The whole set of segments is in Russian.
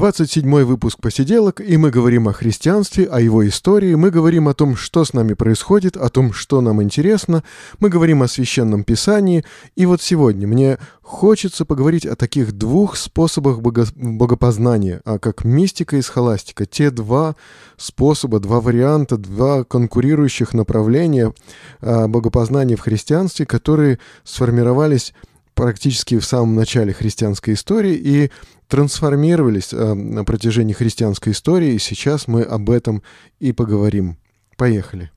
Двадцать седьмой выпуск посиделок, и мы говорим о христианстве, о его истории, мы говорим о том, что с нами происходит, о том, что нам интересно, мы говорим о священном писании, и вот сегодня мне хочется поговорить о таких двух способах бого богопознания, а как мистика и схоластика. Те два способа, два варианта, два конкурирующих направления а, богопознания в христианстве, которые сформировались практически в самом начале христианской истории и трансформировались э, на протяжении христианской истории, и сейчас мы об этом и поговорим. Поехали.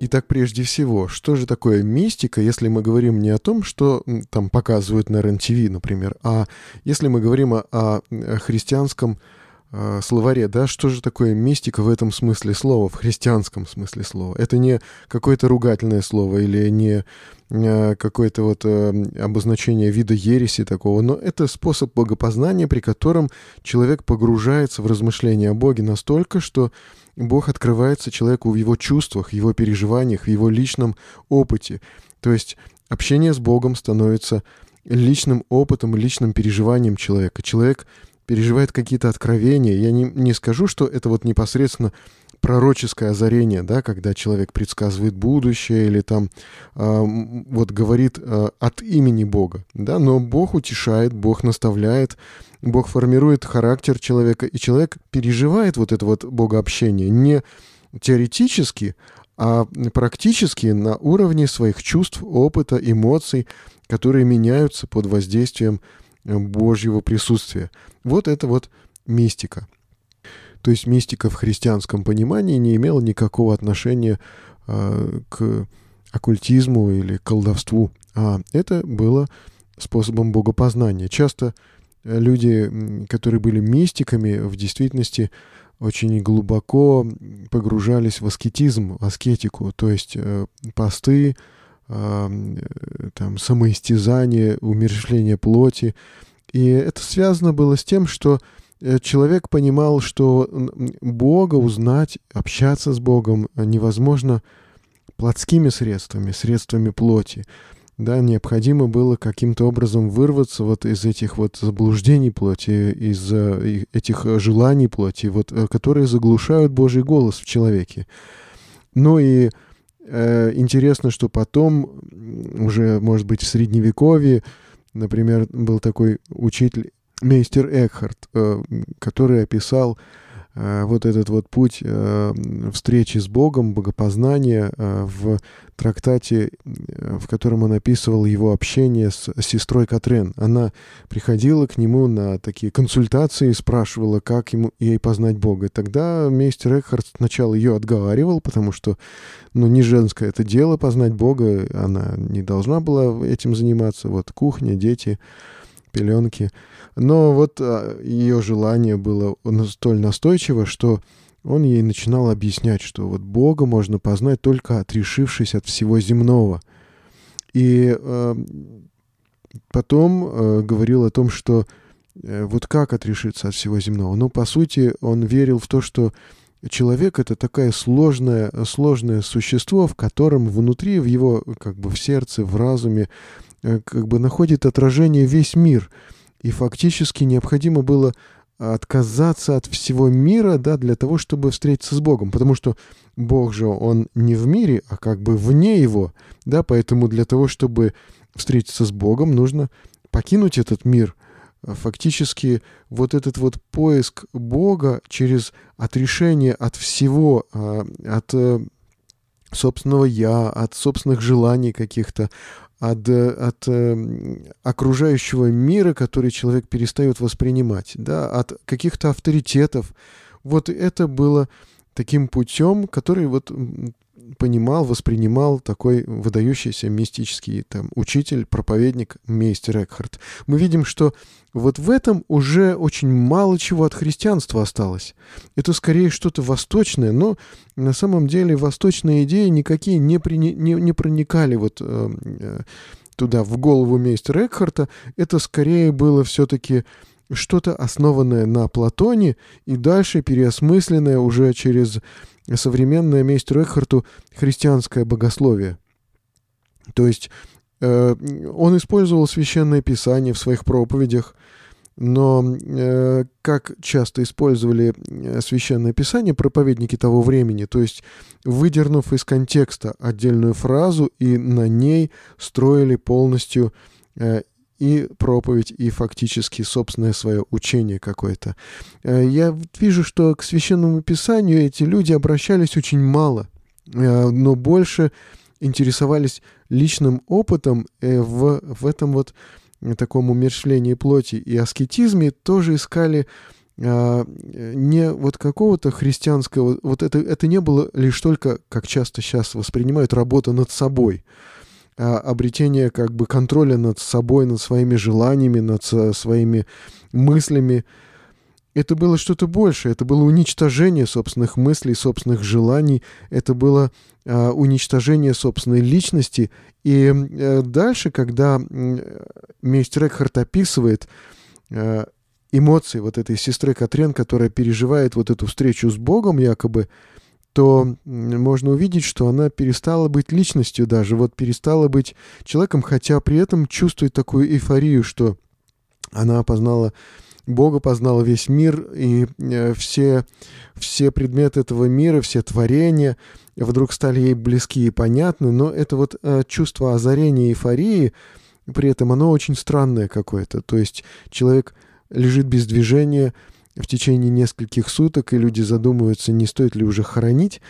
Итак, прежде всего, что же такое мистика, если мы говорим не о том, что там показывают на РЕН-ТВ, например, а если мы говорим о, о христианском э, словаре, да, что же такое мистика в этом смысле слова, в христианском смысле слова? Это не какое-то ругательное слово или не э, какое-то вот э, обозначение вида ереси такого, но это способ богопознания, при котором человек погружается в размышления о Боге настолько, что Бог открывается человеку в его чувствах, его переживаниях, в его личном опыте. То есть общение с Богом становится личным опытом, личным переживанием человека. Человек переживает какие-то откровения. Я не, не скажу, что это вот непосредственно пророческое озарение, да, когда человек предсказывает будущее или там э, вот говорит э, от имени Бога, да, но Бог утешает, Бог наставляет, Бог формирует характер человека, и человек переживает вот это вот богообщение не теоретически, а практически на уровне своих чувств, опыта, эмоций, которые меняются под воздействием Божьего присутствия. Вот это вот мистика. То есть мистика в христианском понимании не имела никакого отношения э, к оккультизму или колдовству, а это было способом богопознания. Часто люди, которые были мистиками, в действительности очень глубоко погружались в аскетизм, в аскетику, то есть э, посты, э, там, самоистязание, умерщвление плоти. И это связано было с тем, что э, человек понимал, что Бога узнать, общаться с Богом невозможно плотскими средствами, средствами плоти да, необходимо было каким-то образом вырваться вот из этих вот заблуждений плоти, из э, этих желаний плоти, вот, э, которые заглушают Божий голос в человеке. Ну и э, интересно, что потом, уже, может быть, в Средневековье, например, был такой учитель мейстер Экхарт, э, который описал Э, вот этот вот путь э, встречи с Богом, богопознания э, в трактате, в котором он описывал его общение с сестрой Катрен. Она приходила к нему на такие консультации, спрашивала, как ему, ей познать Бога. И тогда мейстер Экхард сначала ее отговаривал, потому что ну, не женское это дело познать Бога, она не должна была этим заниматься. Вот кухня, дети, пеленки. Но вот а, ее желание было столь настойчиво, что он ей начинал объяснять, что вот Бога можно познать только отрешившись от всего земного. И э, потом э, говорил о том, что э, вот как отрешиться от всего земного. Ну, по сути, он верил в то, что человек — это такое сложное, сложное существо, в котором внутри, в его, как бы в сердце, в разуме, как бы находит отражение весь мир — и фактически необходимо было отказаться от всего мира, да, для того, чтобы встретиться с Богом, потому что Бог же, Он не в мире, а как бы вне его, да, поэтому для того, чтобы встретиться с Богом, нужно покинуть этот мир. Фактически вот этот вот поиск Бога через отрешение от всего, а, от э, собственного «я», от собственных желаний каких-то, от, э, от э, окружающего мира, который человек перестает воспринимать, да, от каких-то авторитетов. Вот это было таким путем, который вот понимал, воспринимал такой выдающийся мистический там, учитель, проповедник, мейстер Экхарт. Мы видим, что вот в этом уже очень мало чего от христианства осталось. Это скорее что-то восточное, но на самом деле восточные идеи никакие не, при, не, не проникали вот э, э, туда, в голову мейстера Экхарта. Это скорее было все-таки что-то основанное на Платоне и дальше переосмысленное уже через современное мейстеру Экхарту христианское богословие. То есть э, он использовал священное писание в своих проповедях, но э, как часто использовали э, священное писание проповедники того времени, то есть выдернув из контекста отдельную фразу и на ней строили полностью э, и проповедь, и фактически собственное свое учение какое-то. Э, я вижу, что к священному писанию эти люди обращались очень мало, э, но больше интересовались личным опытом э, в, в этом вот таком умершлении плоти и аскетизме, тоже искали не вот какого-то христианского, вот это, это не было лишь только, как часто сейчас воспринимают, работа над собой – а, обретение как бы контроля над собой, над своими желаниями, над своими мыслями. Это было что-то большее, это было уничтожение собственных мыслей, собственных желаний, это было э, уничтожение собственной личности. И э, дальше, когда э, мейстер Экхарт описывает э, эмоции вот этой сестры Катрен, которая переживает вот эту встречу с Богом якобы, то можно увидеть, что она перестала быть личностью даже, вот перестала быть человеком, хотя при этом чувствует такую эйфорию, что она познала Бога, познала весь мир, и э, все, все предметы этого мира, все творения вдруг стали ей близки и понятны, но это вот э, чувство озарения, эйфории, при этом оно очень странное какое-то, то есть человек лежит без движения, в течение нескольких суток, и люди задумываются, не стоит ли уже хоронить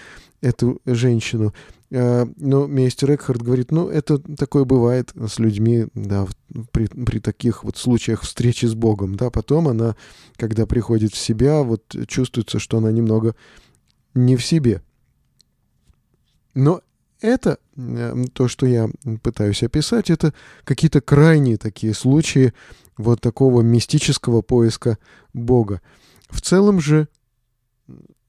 эту женщину. А, но мейстер Экхард говорит, ну, это такое бывает с людьми, да, при, при таких вот случаях встречи с Богом, да, потом она, когда приходит в себя, вот чувствуется, что она немного не в себе. Но это, то, что я пытаюсь описать, это какие-то крайние такие случаи вот такого мистического поиска Бога. В целом же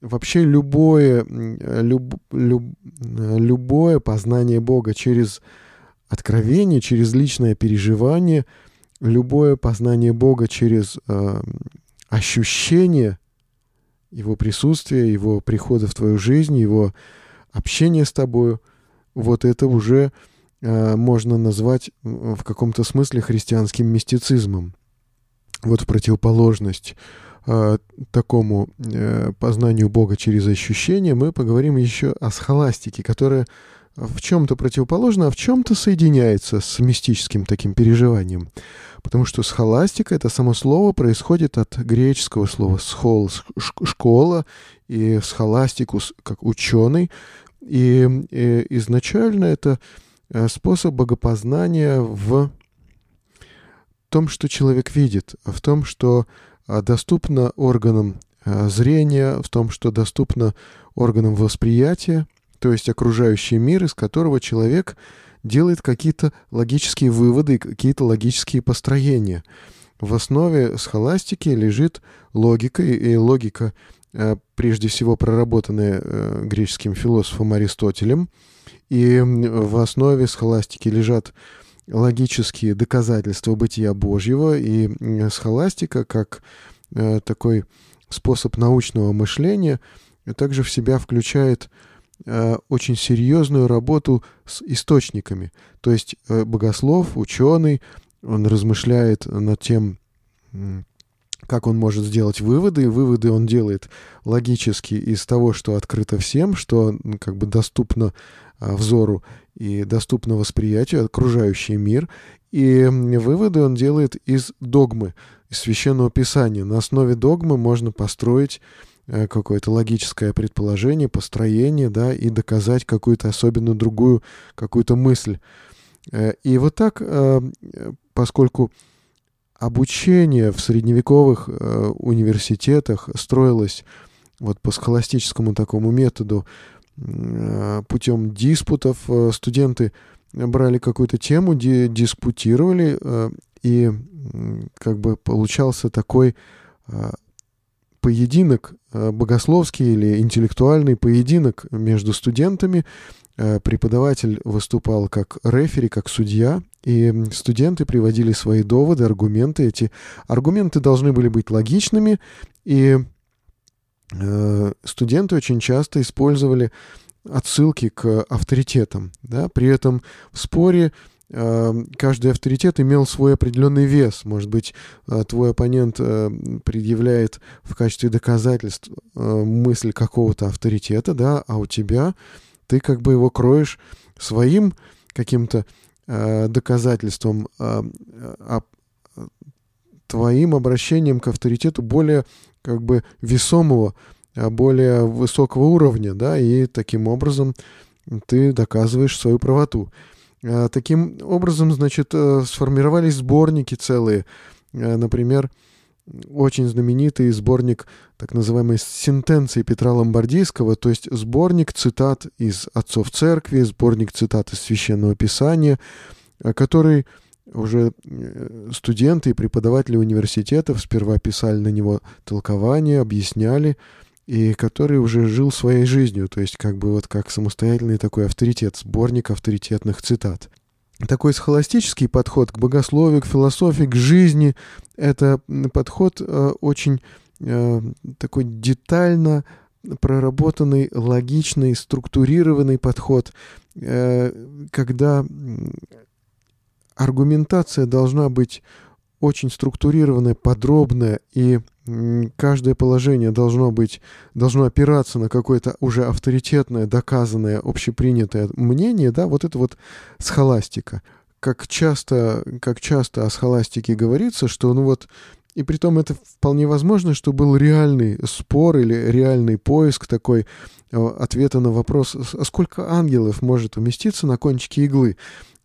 вообще любое, люб, люб, любое познание Бога через откровение, через личное переживание, любое познание Бога через э, ощущение Его присутствия, Его прихода в твою жизнь, Его общения с тобою, вот это уже э, можно назвать в каком-то смысле христианским мистицизмом. Вот в противоположность э, такому э, познанию Бога через ощущения, мы поговорим еще о схоластике, которая в чем-то противоположна, а в чем-то соединяется с мистическим таким переживанием. Потому что схоластика, это само слово, происходит от греческого слова схол, школа, и схоластикус, как ученый. И, и изначально это э, способ богопознания в том, что человек видит, в том, что а, доступно органам а, зрения, в том, что доступно органам восприятия, то есть окружающий мир, из которого человек делает какие-то логические выводы, какие-то логические построения. В основе схоластики лежит логика, и логика, прежде всего проработанная греческим философом Аристотелем, и в основе схоластики лежат логические доказательства бытия Божьего, и схоластика, как э, такой способ научного мышления, также в себя включает э, очень серьезную работу с источниками. То есть э, богослов, ученый, он размышляет над тем, как он может сделать выводы, и выводы он делает логически из того, что открыто всем, что как бы доступно а, взору и доступно восприятию окружающий мир. И выводы он делает из догмы, из священного писания. На основе догмы можно построить э, какое-то логическое предположение, построение, да, и доказать какую-то особенную другую какую-то мысль. Э, и вот так, э, поскольку обучение в средневековых университетах строилось вот по схоластическому такому методу, путем диспутов студенты брали какую-то тему, диспутировали, и как бы получался такой поединок богословский или интеллектуальный поединок между студентами. Преподаватель выступал как рефери, как судья, и студенты приводили свои доводы, аргументы. Эти аргументы должны были быть логичными, и э, студенты очень часто использовали отсылки к авторитетам. Да? При этом в споре э, каждый авторитет имел свой определенный вес. Может быть, э, твой оппонент э, предъявляет в качестве доказательств мысль какого-то авторитета, да, а у тебя ты как бы его кроешь своим каким-то доказательством, а, твоим обращением к авторитету более как бы весомого, более высокого уровня, да, и таким образом ты доказываешь свою правоту. Таким образом, значит, э, сформировались сборники целые. Например, очень знаменитый сборник так называемой сентенции Петра Ломбардийского, то есть сборник цитат из отцов церкви, сборник цитат из Священного Писания, э, который уже э, студенты и преподаватели университетов сперва писали на него толкования, объясняли, и который уже жил своей жизнью, то есть как бы вот как самостоятельный такой авторитет, сборник авторитетных цитат такой схоластический подход к богословию, к философии, к жизни. Это подход э, очень э, такой детально проработанный, логичный, структурированный подход, э, когда аргументация должна быть очень структурированная, подробная, и каждое положение должно быть, должно опираться на какое-то уже авторитетное, доказанное, общепринятое мнение, да, вот это вот схоластика. Как часто, как часто о схоластике говорится, что, ну вот, и при том это вполне возможно, что был реальный спор или реальный поиск такой э, ответа на вопрос, а сколько ангелов может уместиться на кончике иглы.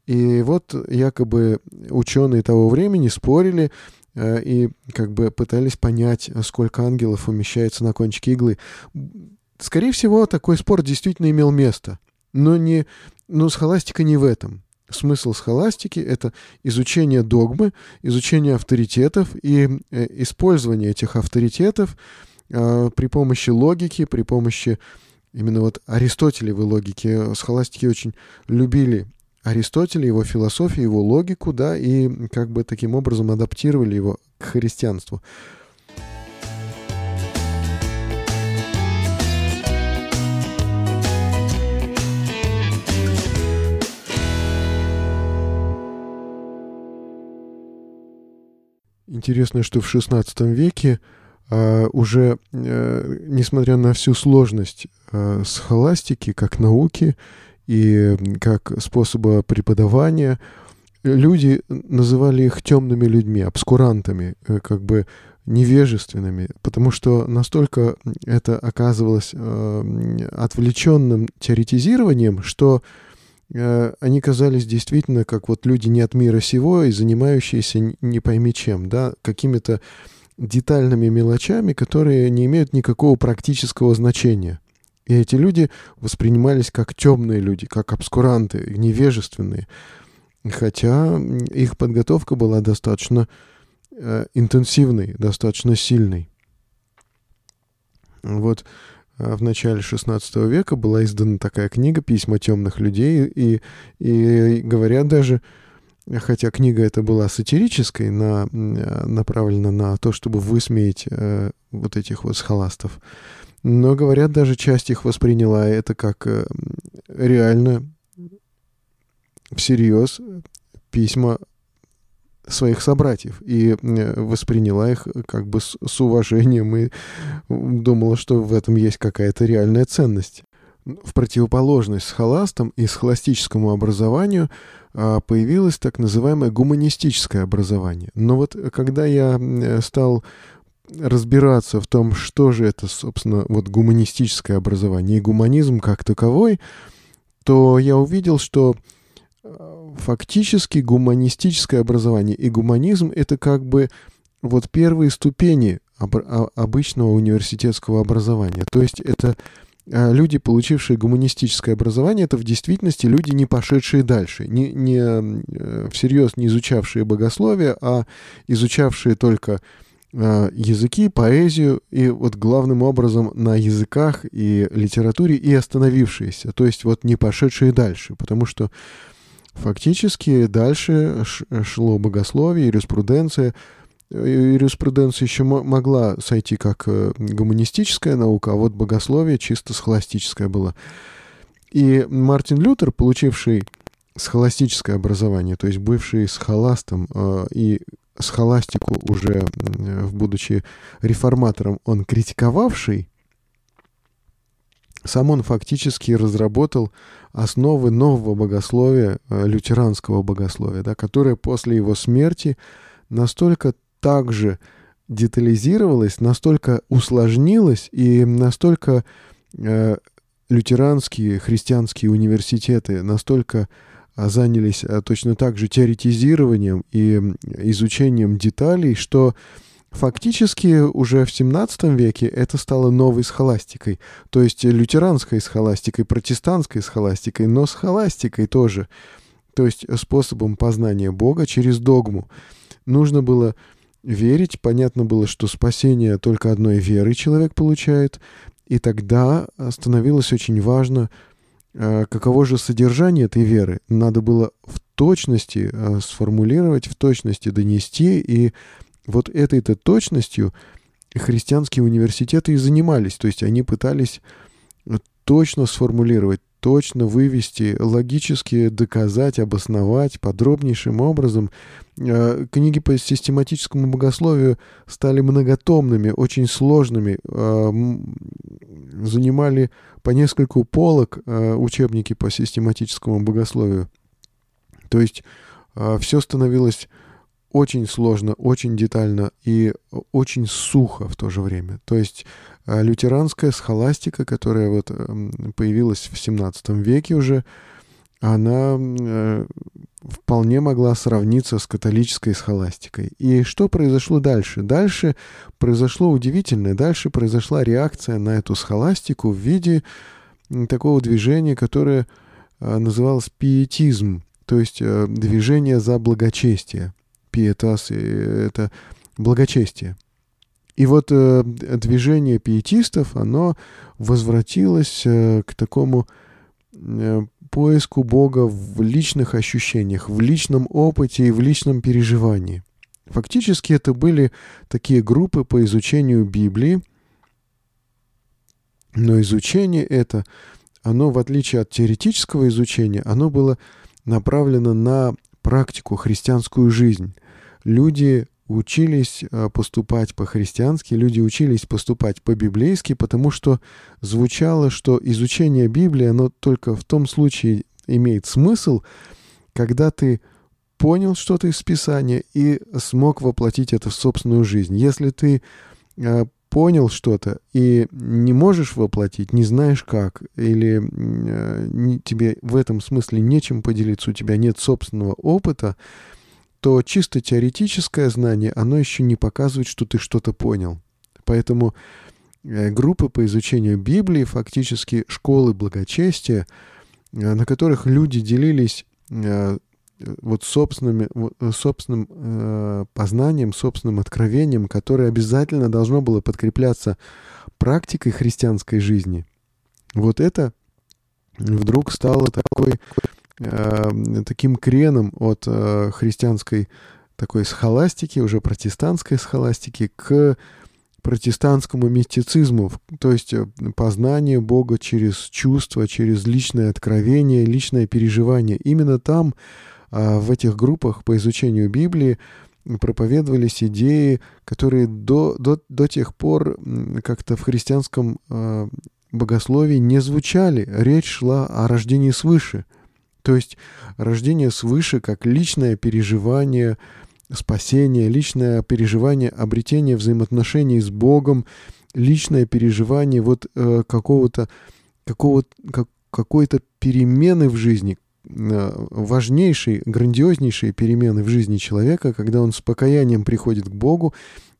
И вот якобы ученые того времени спорили э, и как бы пытались понять, сколько ангелов умещается на кончике иглы. Скорее всего, такой спор действительно имел место. Но, не, но схоластика не в этом. Смысл схоластики — это изучение догмы, изучение авторитетов и э, использование этих авторитетов э, при помощи логики, при помощи именно вот аристотелевой логики. Схоластики очень любили Аристотеля, его философию, его логику, да, и как бы таким образом адаптировали его к христианству. Интересно, что в XVI веке Uh, уже, uh, несмотря на всю сложность uh, схоластики как науки, и как способа преподавания. Люди называли их темными людьми, обскурантами, э, как бы невежественными, потому что настолько это оказывалось э, отвлеченным теоретизированием, что э, они казались действительно как вот люди не от мира сего и занимающиеся не пойми чем, да, какими-то детальными мелочами, которые не имеют никакого практического значения. И эти люди воспринимались как темные люди, как обскуранты, невежественные. Хотя их подготовка была достаточно э, интенсивной, достаточно сильной. Вот э, в начале XVI века была издана такая книга «Письма темных людей», и, и говорят даже, хотя книга эта была сатирической, на, э, направлена на то, чтобы высмеять э, вот этих вот схоластов, но, говорят, даже часть их восприняла это как э, реально всерьез письма своих собратьев и э, восприняла их как бы с, с уважением и думала, что в этом есть какая-то реальная ценность. В противоположность схоластам и схоластическому образованию а, появилось так называемое гуманистическое образование. Но вот когда я стал разбираться в том, что же это, собственно, вот гуманистическое образование и гуманизм как таковой, то я увидел, что э, фактически гуманистическое образование и гуманизм — это как бы вот первые ступени обычного университетского образования. То есть это э, люди, получившие гуманистическое образование, это в действительности люди, не пошедшие дальше, не, не э, всерьез не изучавшие богословие, а изучавшие только языки, поэзию, и вот главным образом на языках и литературе и остановившиеся, то есть вот не пошедшие дальше, потому что фактически дальше шло богословие, юриспруденция, юриспруденция еще могла сойти как э, гуманистическая наука, а вот богословие чисто схоластическое было. И Мартин Лютер, получивший схоластическое образование, то есть бывший схоластом э, и схоластику уже, будучи реформатором, он критиковавший, сам он фактически разработал основы нового богословия, э, лютеранского богословия, да, которое после его смерти настолько также детализировалось, настолько усложнилось и настолько э, лютеранские христианские университеты настолько а, занялись а, точно так же теоретизированием и изучением деталей, что фактически уже в 17 веке это стало новой схоластикой, то есть лютеранской схоластикой, протестантской схоластикой, но схоластикой тоже, то есть способом познания Бога через догму. Нужно было верить. Понятно было, что спасение только одной веры человек получает. И тогда становилось очень важно, каково же содержание этой веры. Надо было в точности э, сформулировать, в точности донести. И вот этой-то точностью христианские университеты и занимались. То есть они пытались точно сформулировать, точно вывести, логически доказать, обосновать подробнейшим образом. Э, книги по систематическому богословию стали многотомными, очень сложными, э, занимали по нескольку полок э, учебники по систематическому богословию. То есть все становилось очень сложно, очень детально и очень сухо в то же время. То есть а лютеранская схоластика, которая вот эм, появилась в 17 веке уже, она э, вполне могла сравниться с католической схоластикой. И что произошло дальше? Дальше произошло удивительное. Дальше произошла реакция на эту схоластику в виде такого движения, которое э, называлось пиетизм, то есть э, движение за благочестие. Пиетас — это благочестие. И вот э, движение пиетистов, оно возвратилось э, к такому э, поиску Бога в личных ощущениях, в личном опыте и в личном переживании. Фактически это были такие группы по изучению Библии, но изучение это, оно, в отличие от теоретического изучения, оно было направлено на практику, христианскую жизнь. Люди учились э, поступать по-христиански, люди учились поступать по-библейски, потому что звучало, что изучение Библии, оно только в том случае имеет смысл, когда ты понял что-то из Писания и смог воплотить это в собственную жизнь. Если ты э, понял что-то и не можешь воплотить, не знаешь как, или э, тебе в этом смысле нечем поделиться, у тебя нет собственного опыта, то чисто теоретическое знание, оно еще не показывает, что ты что-то понял. Поэтому э, группы по изучению Библии, фактически школы благочестия, э, на которых люди делились э, вот собственными, собственным познанием, собственным откровением, которое обязательно должно было подкрепляться практикой христианской жизни. Вот это вдруг стало такой таким креном от э, христианской такой схоластики, уже протестантской схоластики, к протестантскому мистицизму, то есть э, познание Бога через чувство, через личное откровение, личное переживание. Именно там, э, в этих группах по изучению Библии, проповедовались идеи, которые до, до, до тех пор как-то в христианском э, богословии не звучали. Речь шла о рождении свыше – то есть рождение свыше как личное переживание спасения, личное переживание обретения взаимоотношений с Богом, личное переживание вот э, какого-то какого как, какой-то перемены в жизни, э, важнейшей, грандиознейшей перемены в жизни человека, когда он с покаянием приходит к Богу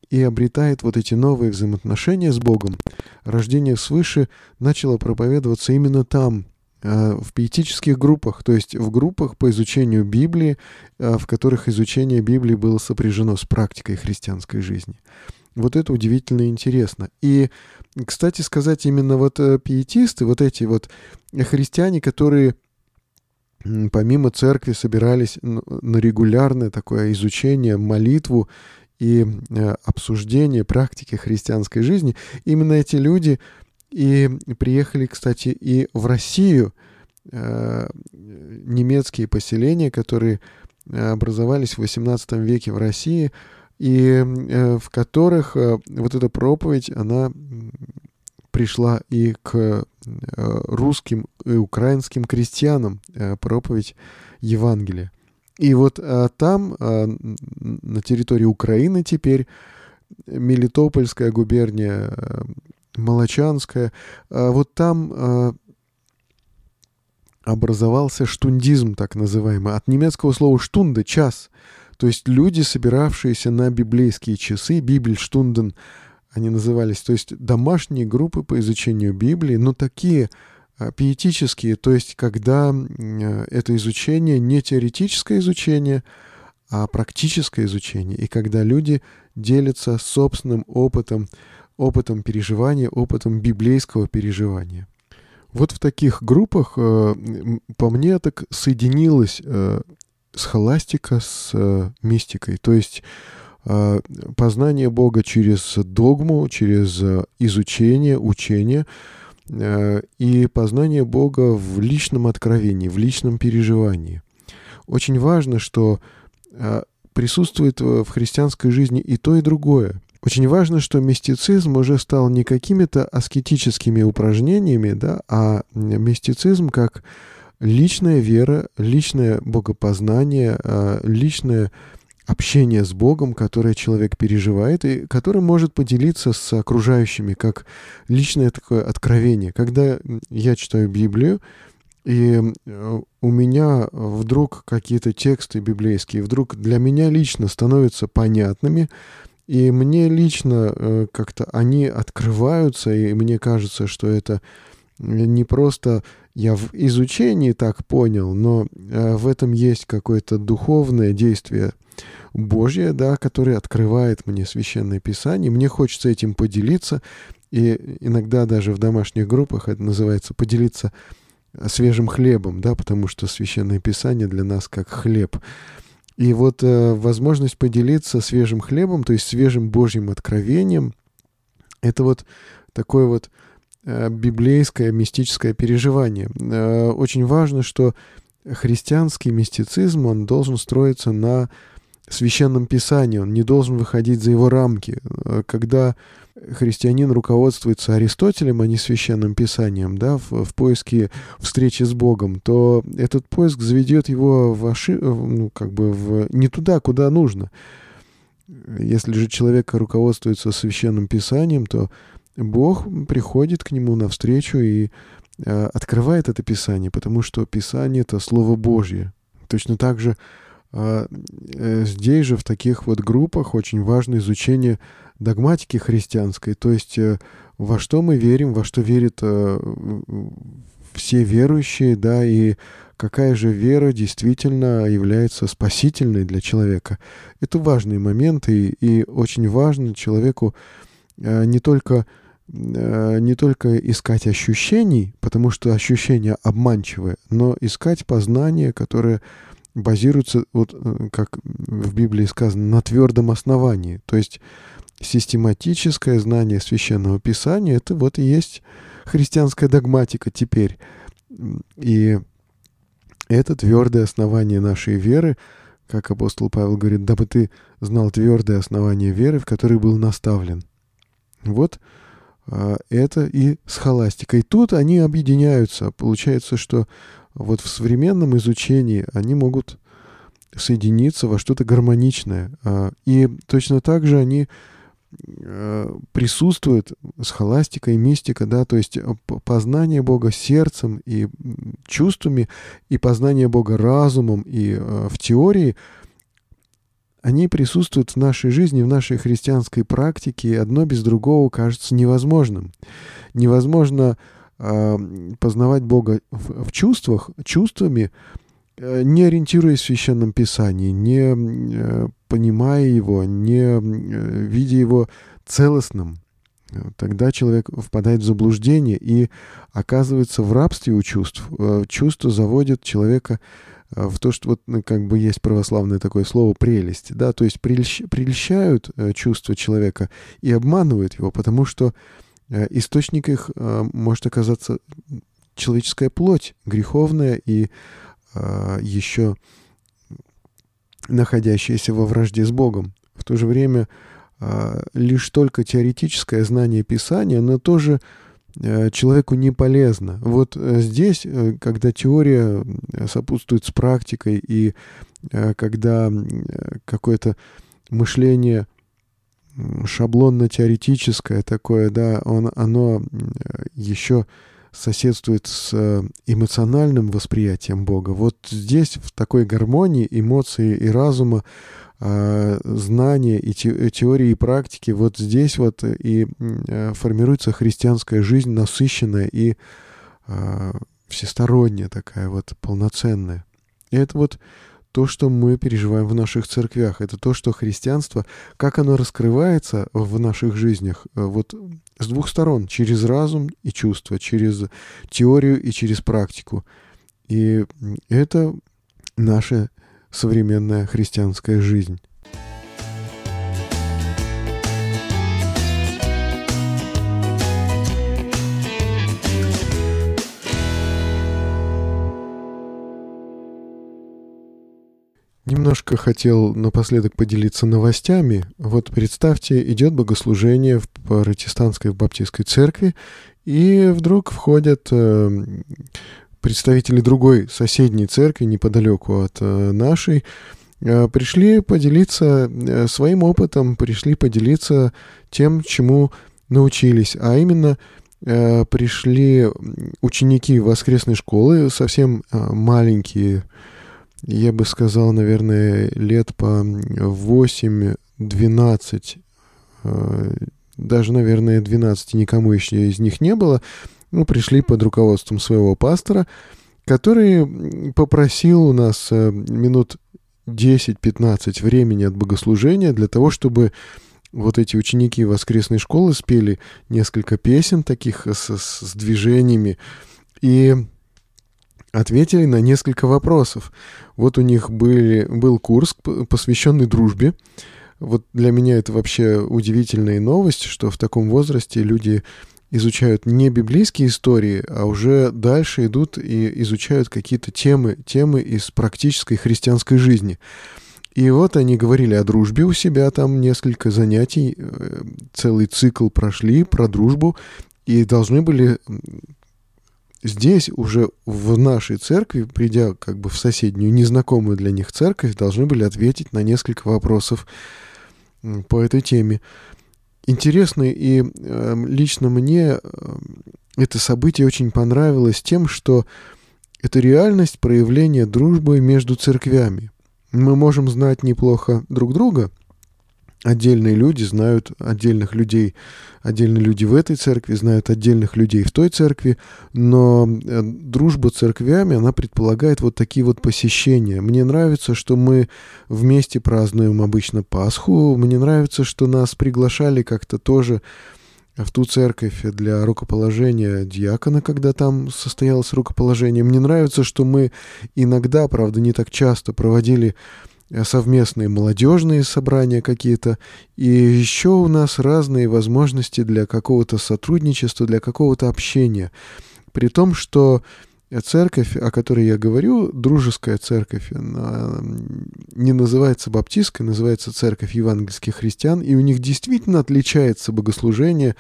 и обретает вот эти новые взаимоотношения с Богом, рождение свыше начало проповедоваться именно там, в пиетических группах, то есть в группах по изучению Библии, э, в которых изучение Библии было сопряжено с практикой христианской жизни. Вот это удивительно интересно. И, кстати сказать, именно вот э, пиетисты, вот эти вот христиане, которые помимо церкви собирались на регулярное такое изучение, молитву и обсуждение практики христианской жизни, именно эти люди и приехали, кстати, и в Россию э, немецкие поселения, которые э, образовались в XVIII веке в России, и э, в которых э, вот эта проповедь, она пришла и к э, русским и украинским крестьянам, э, проповедь Евангелия. И вот а, там, а, на территории Украины теперь, Мелитопольская губерния, Молочанская. А вот там а, образовался штундизм, так называемый, от немецкого слова «штунда» — «час». То есть люди, собиравшиеся на библейские часы, «бибельштунден», они назывались, то есть домашние группы по изучению Библии, но такие а, пиетические, то есть когда это изучение не теоретическое изучение, а практическое изучение, и когда люди делятся собственным опытом, опытом переживания, опытом библейского переживания. Вот в таких группах, э, по мне, так соединилась э, схоластика с э, мистикой. То есть познание Бога через догму, через изучение, учение и познание Бога в личном откровении, в личном переживании. Очень важно, что присутствует в христианской жизни и то, и другое. Очень важно, что мистицизм уже стал не какими-то аскетическими упражнениями, да, а мистицизм как личная вера, личное богопознание, а, личное общение с Богом, которое человек переживает и которое может поделиться с окружающими, как личное такое откровение. Когда я читаю Библию, и э, у меня вдруг какие-то тексты библейские вдруг для меня лично становятся понятными, и мне лично э, как-то они открываются, и мне кажется, что это не просто я в изучении так понял, но э, в этом есть какое-то духовное действие Божье, да, которое открывает мне священное писание. Мне хочется этим поделиться, и иногда даже в домашних группах это называется поделиться свежим хлебом, да, потому что священное писание для нас как хлеб. И вот э, возможность поделиться свежим хлебом, то есть свежим Божьим откровением, это вот такое вот э, библейское мистическое переживание. Э, очень важно, что христианский мистицизм, он должен строиться на священном писании, он не должен выходить за его рамки. Э, когда христианин руководствуется Аристотелем, а не священным писанием, да, в, в поиске встречи с Богом, то этот поиск заведет его в ошиб... ну, как бы в... не туда, куда нужно. Если же человек руководствуется священным писанием, то Бог приходит к нему навстречу и э, открывает это писание, потому что писание — это Слово Божье. Точно так же э, здесь же в таких вот группах очень важно изучение догматики христианской, то есть э, во что мы верим, во что верят э, все верующие, да, и какая же вера действительно является спасительной для человека. Это важные моменты, и, и очень важно человеку э, не только не только искать ощущений, потому что ощущения обманчивые, но искать познание, которое базируется, вот как в Библии сказано, на твердом основании. То есть систематическое знание священного писания, это вот и есть христианская догматика теперь. И это твердое основание нашей веры, как апостол Павел говорит, дабы ты знал твердое основание веры, в которой был наставлен. Вот а, это и схоластика. И тут они объединяются. Получается, что вот в современном изучении они могут соединиться во что-то гармоничное. А, и точно так же они присутствует схоластика и мистика, да, то есть э, познание Бога сердцем и чувствами, и познание Бога разумом и э, в теории, они присутствуют в нашей жизни, в нашей христианской практике, и одно без другого кажется невозможным. Невозможно э, познавать Бога в, в чувствах, чувствами, э, не ориентируясь в Священном Писании, не э, понимая его, не э, видя его целостным. Тогда человек впадает в заблуждение и оказывается в рабстве у чувств. Э, чувство заводит человека Э, в то, что вот ну, как бы есть православное такое слово прелесть, да, то есть прельщ, прельщают чувства человека и обманывают его, потому что источник их может оказаться человеческая плоть, греховная и еще находящаяся во вражде с Богом. В то же время лишь только теоретическое знание Писания, но тоже Э, человеку не полезно. Вот э, здесь, э, когда теория сопутствует с практикой и когда какое-то мышление шаблонно-теоретическое такое, да, он, оно еще соседствует с эмоциональным восприятием Бога. Вот здесь, в такой гармонии эмоции и разума, а, знания и теории и практики, вот здесь вот и э, формируется христианская жизнь насыщенная и всесторонняя такая вот полноценная. И это вот то, что мы переживаем в наших церквях. Это то, что христианство, как оно раскрывается в наших жизнях, э, вот с двух сторон, через разум и чувство, через теорию и через практику. И это наше современная христианская жизнь. Немножко хотел напоследок поделиться новостями. Вот представьте, идет богослужение в протестантской, в баптистской церкви, и вдруг входят э, представители другой соседней церкви неподалеку от э, нашей э, пришли поделиться своим опытом, пришли поделиться тем, чему научились, а именно пришли ученики воскресной школы, совсем маленькие, я бы сказал, наверное, лет по 8-12, даже, наверное, 12 никому еще из них не было, ну, пришли под руководством своего пастора, который попросил у нас э, минут 10-15 времени от богослужения для того, чтобы вот эти ученики воскресной школы спели несколько песен таких с, с движениями. И ответили на несколько вопросов. Вот у них были, был курс, посвященный дружбе. Вот для меня это вообще удивительная новость, что в таком возрасте люди изучают не библейские истории, а уже дальше идут и изучают какие-то темы, темы из практической христианской жизни. И вот они говорили о дружбе у себя, там несколько занятий, э, целый цикл прошли про дружбу, и должны были здесь уже в нашей церкви, придя как бы в соседнюю незнакомую для них церковь, должны были ответить на несколько вопросов по этой теме интересно, и э, лично мне э, это событие очень понравилось тем, что это реальность проявления дружбы между церквями. Мы можем знать неплохо друг друга – Отдельные люди знают отдельных людей, отдельные люди в этой церкви знают отдельных людей в той церкви, но э, дружба церквями, она предполагает вот такие вот посещения. Мне нравится, что мы вместе празднуем обычно Пасху, мне нравится, что нас приглашали как-то тоже в ту церковь для рукоположения диакона, когда там состоялось рукоположение. Мне нравится, что мы иногда, правда, не так часто проводили совместные молодежные собрания какие-то, и еще у нас разные возможности для какого-то сотрудничества, для какого-то общения. При том, что церковь, о которой я говорю, дружеская церковь, не называется баптистской, называется церковь евангельских христиан, и у них действительно отличается богослужение,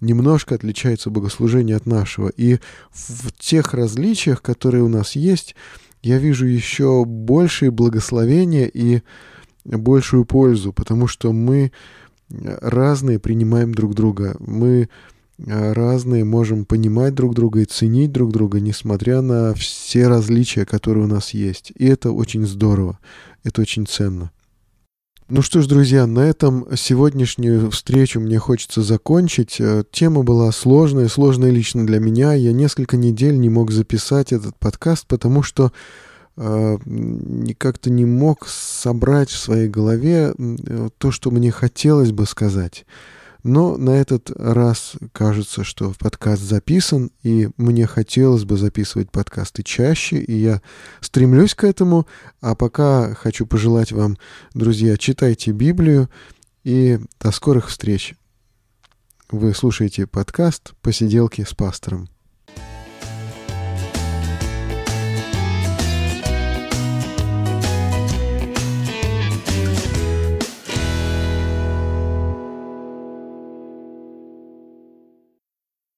немножко отличается богослужение от нашего. И в тех различиях, которые у нас есть, я вижу еще большее благословение и большую пользу, потому что мы разные принимаем друг друга. Мы разные можем понимать друг друга и ценить друг друга, несмотря на все различия, которые у нас есть. И это очень здорово, это очень ценно. Ну что ж, друзья, на этом сегодняшнюю встречу мне хочется закончить. Э, тема была сложная, сложная лично для меня. Я несколько недель не мог записать этот подкаст, потому что э, как-то не мог собрать в своей голове э, то, что мне хотелось бы сказать. Но на этот раз кажется, что подкаст записан, и мне хотелось бы записывать подкасты чаще, и я стремлюсь к этому. А пока хочу пожелать вам, друзья, читайте Библию, и до скорых встреч. Вы слушаете подкаст «Посиделки с пастором».